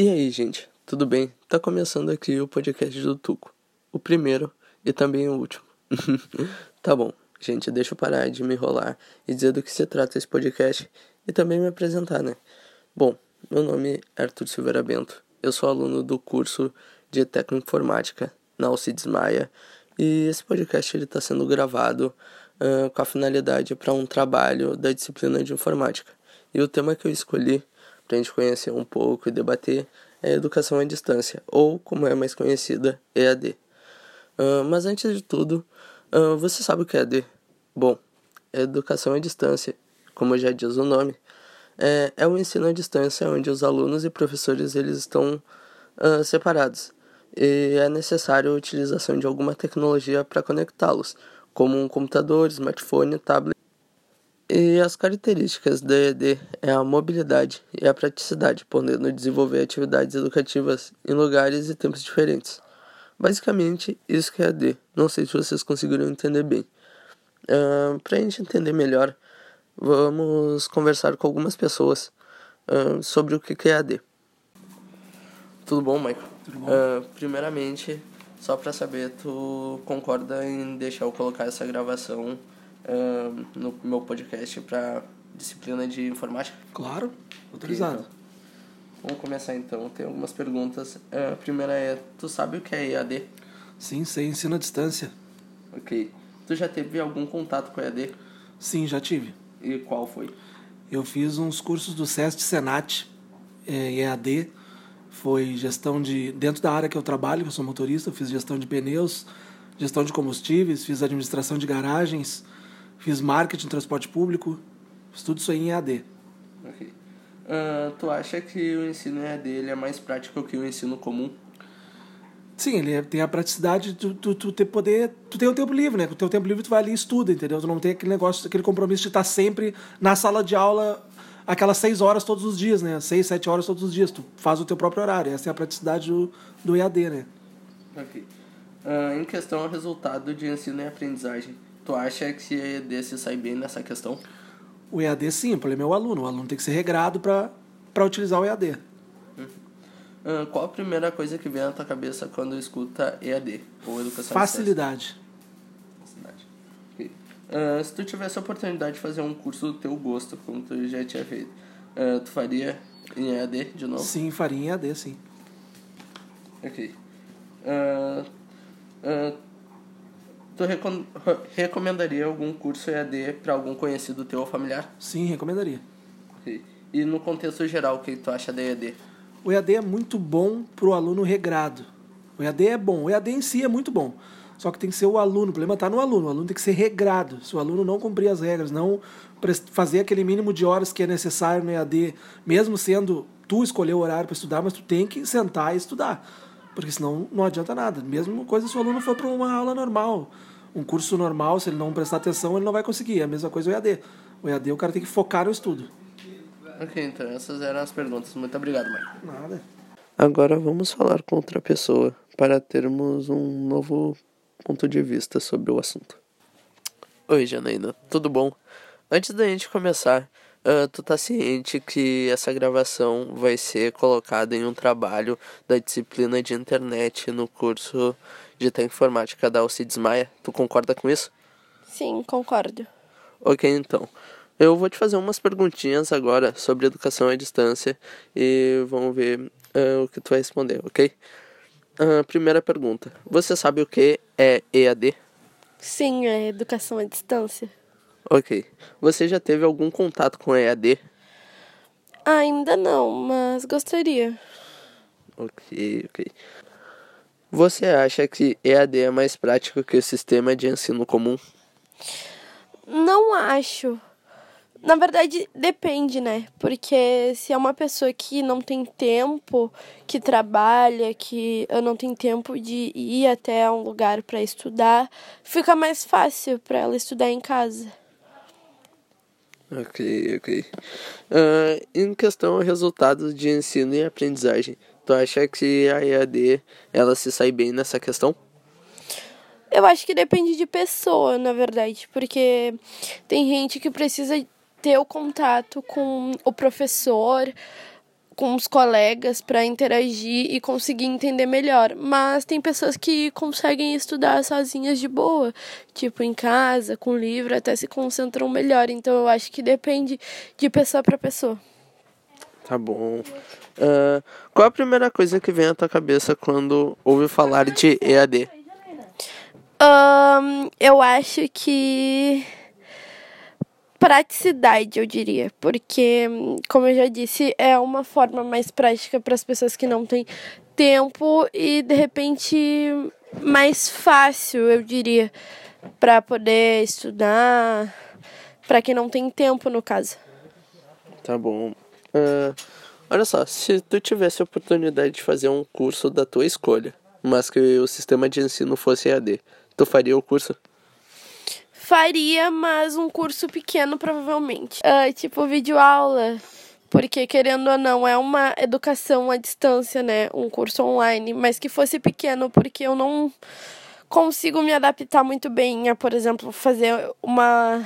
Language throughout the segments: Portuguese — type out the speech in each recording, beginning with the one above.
E aí, gente, tudo bem? Tá começando aqui o podcast do Tuco. O primeiro e também o último. tá bom, gente, deixa eu parar de me enrolar e dizer do que se trata esse podcast e também me apresentar, né? Bom, meu nome é Arthur Silveira Bento. Eu sou aluno do curso de Técnico Informática na Alcides Maia e esse podcast está sendo gravado uh, com a finalidade para um trabalho da disciplina de informática. E o tema que eu escolhi para a gente conhecer um pouco e debater é a educação à distância, ou como é mais conhecida, EAD. Uh, mas antes de tudo, uh, você sabe o que é EAD? Bom, educação à distância, como já diz o nome, é, é o ensino à distância onde os alunos e professores eles estão uh, separados e é necessário a utilização de alguma tecnologia para conectá-los, como um computador, smartphone, tablet. E as características da EAD é a mobilidade e a praticidade, podendo desenvolver atividades educativas em lugares e tempos diferentes. Basicamente, isso que é EAD. Não sei se vocês conseguiram entender bem. Uh, Para a gente entender melhor, vamos conversar com algumas pessoas uh, sobre o que é EAD. Tudo bom, Michael? Tudo bom? Uh, primeiramente, só para saber, tu concorda em deixar eu colocar essa gravação uh, no meu podcast para disciplina de informática? Claro, autorizado. Então, vamos começar então. Tem algumas perguntas. Uh, a primeira é: tu sabe o que é EAD? Sim, sei, ensino à distância. Ok. Tu já teve algum contato com EAD? Sim, já tive. E qual foi? Eu fiz uns cursos do SEST Senat, é, EAD. Foi gestão de. Dentro da área que eu trabalho, que eu sou motorista, eu fiz gestão de pneus, gestão de combustíveis, fiz administração de garagens, fiz marketing, transporte público, fiz tudo isso aí em EAD. Ok. Uh, tu acha que o ensino EAD ele é mais prático que o ensino comum? Sim, ele é, tem a praticidade de tu, tu, tu ter poder. Tu tem o tempo livre, né? Com o teu tempo livre tu vai ali e estuda, entendeu? Tu não tem aquele negócio, aquele compromisso de estar sempre na sala de aula aquelas seis horas todos os dias, né? Seis, sete horas todos os dias. Tu faz o teu próprio horário. Essa é a praticidade do, do EAD, né? Ok. Uh, em questão ao resultado de ensino e aprendizagem, tu acha que o EAD se sai bem nessa questão? O EAD sim, o problema é o aluno. O aluno tem que ser regrado para utilizar o EAD. Uh, qual a primeira coisa que vem na tua cabeça quando escuta EAD ou educação Facilidade. Facilidade. Okay. Uh, se tu tivesse a oportunidade de fazer um curso do teu gosto, como tu já tinha feito, uh, tu faria em EAD de novo? Sim, faria em EAD, sim. Ok. Tu recom recomendaria algum curso EAD para algum conhecido teu ou familiar? Sim, recomendaria. E no contexto geral, o que tu acha da EAD? O EAD é muito bom para o aluno regrado. O EAD é bom. O EAD em si é muito bom. Só que tem que ser o aluno. O problema está no aluno. O aluno tem que ser regrado. Se o aluno não cumprir as regras, não fazer aquele mínimo de horas que é necessário no EAD, mesmo sendo tu escolher o horário para estudar, mas tu tem que sentar e estudar. Porque senão não adianta nada. Mesma coisa se o aluno for para uma aula normal. Um curso normal, se ele não prestar atenção, ele não vai conseguir. É a mesma coisa o EAD. O EAD o cara tem que focar no estudo. Ok, então essas eram as perguntas. Muito obrigado, Marco. Nada. Agora vamos falar com outra pessoa para termos um novo ponto de vista sobre o assunto. Oi, Janaína, tudo bom? Antes da gente começar, uh, tu tá ciente que essa gravação vai ser colocada em um trabalho da disciplina de internet no curso de Informática da Alcides Maia? Tu concorda com isso? Sim, concordo. Ok, então. Eu vou te fazer umas perguntinhas agora sobre educação à distância e vamos ver uh, o que tu vai responder, ok? Uh, primeira pergunta: Você sabe o que é EAD? Sim, é educação à distância. Ok. Você já teve algum contato com EAD? Ainda não, mas gostaria. Ok, ok. Você acha que EAD é mais prático que o sistema de ensino comum? Não acho. Na verdade, depende, né? Porque se é uma pessoa que não tem tempo, que trabalha, que eu não tem tempo de ir até um lugar para estudar, fica mais fácil para ela estudar em casa. Ok, ok. Uh, em questão a resultados de ensino e aprendizagem, tu acha que a EAD ela se sai bem nessa questão? Eu acho que depende de pessoa, na verdade, porque tem gente que precisa ter o contato com o professor, com os colegas para interagir e conseguir entender melhor. Mas tem pessoas que conseguem estudar sozinhas de boa, tipo em casa, com livro, até se concentram melhor. Então eu acho que depende de pessoa para pessoa. Tá bom. Uh, qual a primeira coisa que vem à tua cabeça quando ouve falar de EAD? Um, eu acho que praticidade, eu diria, porque, como eu já disse, é uma forma mais prática para as pessoas que não têm tempo e de repente mais fácil, eu diria, para poder estudar, para quem não tem tempo, no caso. Tá bom. Uh, olha só, se tu tivesse a oportunidade de fazer um curso da tua escolha, mas que o sistema de ensino fosse EAD, tu faria o curso? Faria, mas um curso pequeno, provavelmente. Uh, tipo, videoaula. Porque, querendo ou não, é uma educação à distância, né? Um curso online. Mas que fosse pequeno, porque eu não consigo me adaptar muito bem a, por exemplo, fazer uma,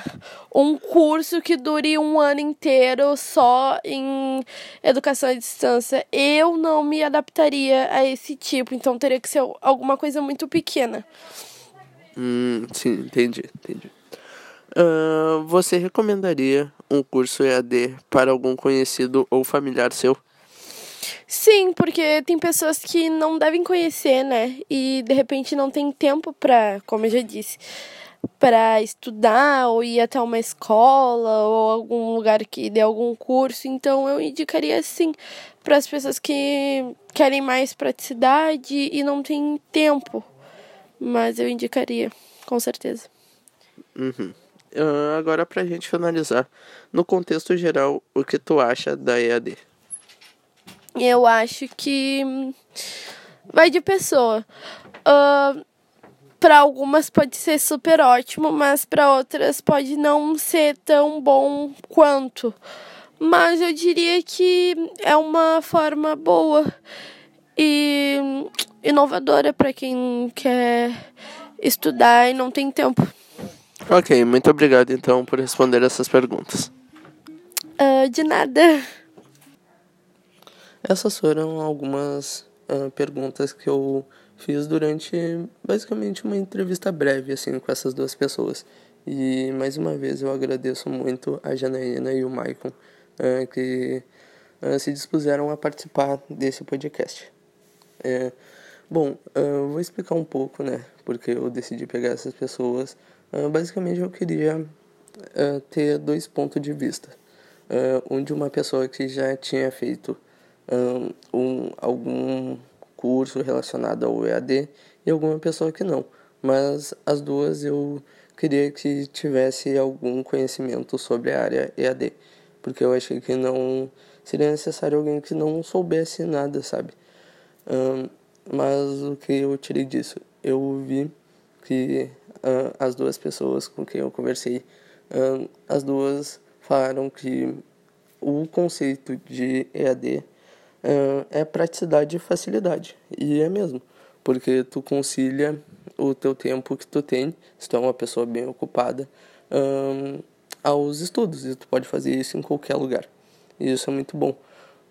um curso que dure um ano inteiro só em educação à distância. Eu não me adaptaria a esse tipo, então teria que ser alguma coisa muito pequena. Hum, sim, entendi, entendi. Uh, você recomendaria um curso EAD para algum conhecido ou familiar seu? Sim, porque tem pessoas que não devem conhecer, né? E de repente não tem tempo para, como eu já disse, para estudar ou ir até uma escola ou algum lugar que dê algum curso. Então eu indicaria sim para as pessoas que querem mais praticidade e não têm tempo mas eu indicaria, com certeza. Uhum. Uh, agora, pra gente finalizar, no contexto geral, o que tu acha da EAD? Eu acho que vai de pessoa. Uh, para algumas pode ser super ótimo, mas para outras pode não ser tão bom quanto. Mas eu diria que é uma forma boa e inovadora para quem quer estudar e não tem tempo. Ok, muito obrigado então por responder essas perguntas. Uh, de nada. Essas foram algumas uh, perguntas que eu fiz durante basicamente uma entrevista breve assim com essas duas pessoas. E mais uma vez eu agradeço muito a Janaína e o Maicon uh, que se dispuseram a participar desse podcast. É, Bom, uh, vou explicar um pouco, né? Porque eu decidi pegar essas pessoas. Uh, basicamente, eu queria uh, ter dois pontos de vista. um de uma pessoa que já tinha feito um, algum curso relacionado ao EAD e alguma pessoa que não. Mas as duas eu queria que tivesse algum conhecimento sobre a área EAD. Porque eu achei que não seria necessário alguém que não soubesse nada, sabe? Mas o que eu tirei disso? Eu vi que uh, as duas pessoas com quem eu conversei, uh, as duas falaram que o conceito de EAD uh, é praticidade e facilidade. E é mesmo, porque tu concilia o teu tempo que tu tem, se tu é uma pessoa bem ocupada, aos estudos. E tu pode fazer isso em qualquer lugar. E isso é muito bom.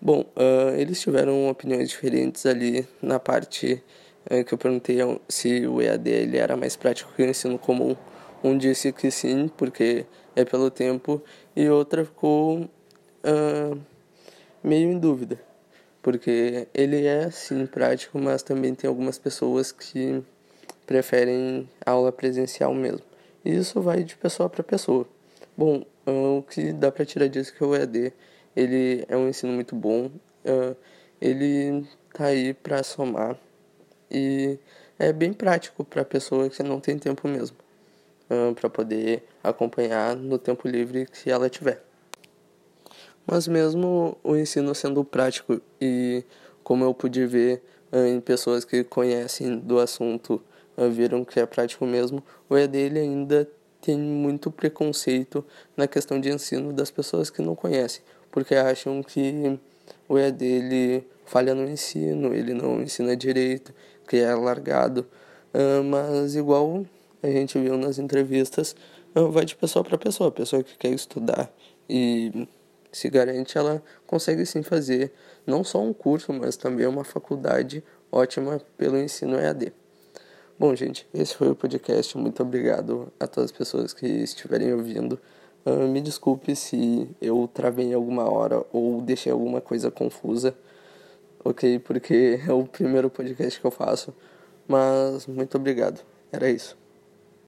Bom, uh, eles tiveram opiniões diferentes ali na parte uh, que eu perguntei se o EAD ele era mais prático que o ensino comum. Um disse que sim, porque é pelo tempo, e outra ficou uh, meio em dúvida, porque ele é sim prático, mas também tem algumas pessoas que preferem aula presencial mesmo. E isso vai de pessoa para pessoa. Bom, o que dá para tirar disso é que o EAD ele é um ensino muito bom, uh, ele tá aí para somar. E é bem prático para pessoa que não tem tempo mesmo, uh, para poder acompanhar no tempo livre que ela tiver. Mas mesmo o ensino sendo prático e como eu pude ver uh, em pessoas que conhecem do assunto, viram que é prático mesmo, o EAD ele ainda tem muito preconceito na questão de ensino das pessoas que não conhecem porque acham que o EAD ele falha no ensino, ele não ensina direito, que é largado. Uh, mas igual a gente viu nas entrevistas, uh, vai de pessoa para pessoa, pessoa que quer estudar e se garante, ela consegue sim fazer não só um curso, mas também uma faculdade ótima pelo ensino EAD. Bom, gente, esse foi o podcast. Muito obrigado a todas as pessoas que estiverem ouvindo. Uh, me desculpe se eu travei alguma hora ou deixei alguma coisa confusa, ok? Porque é o primeiro podcast que eu faço. Mas muito obrigado. Era isso.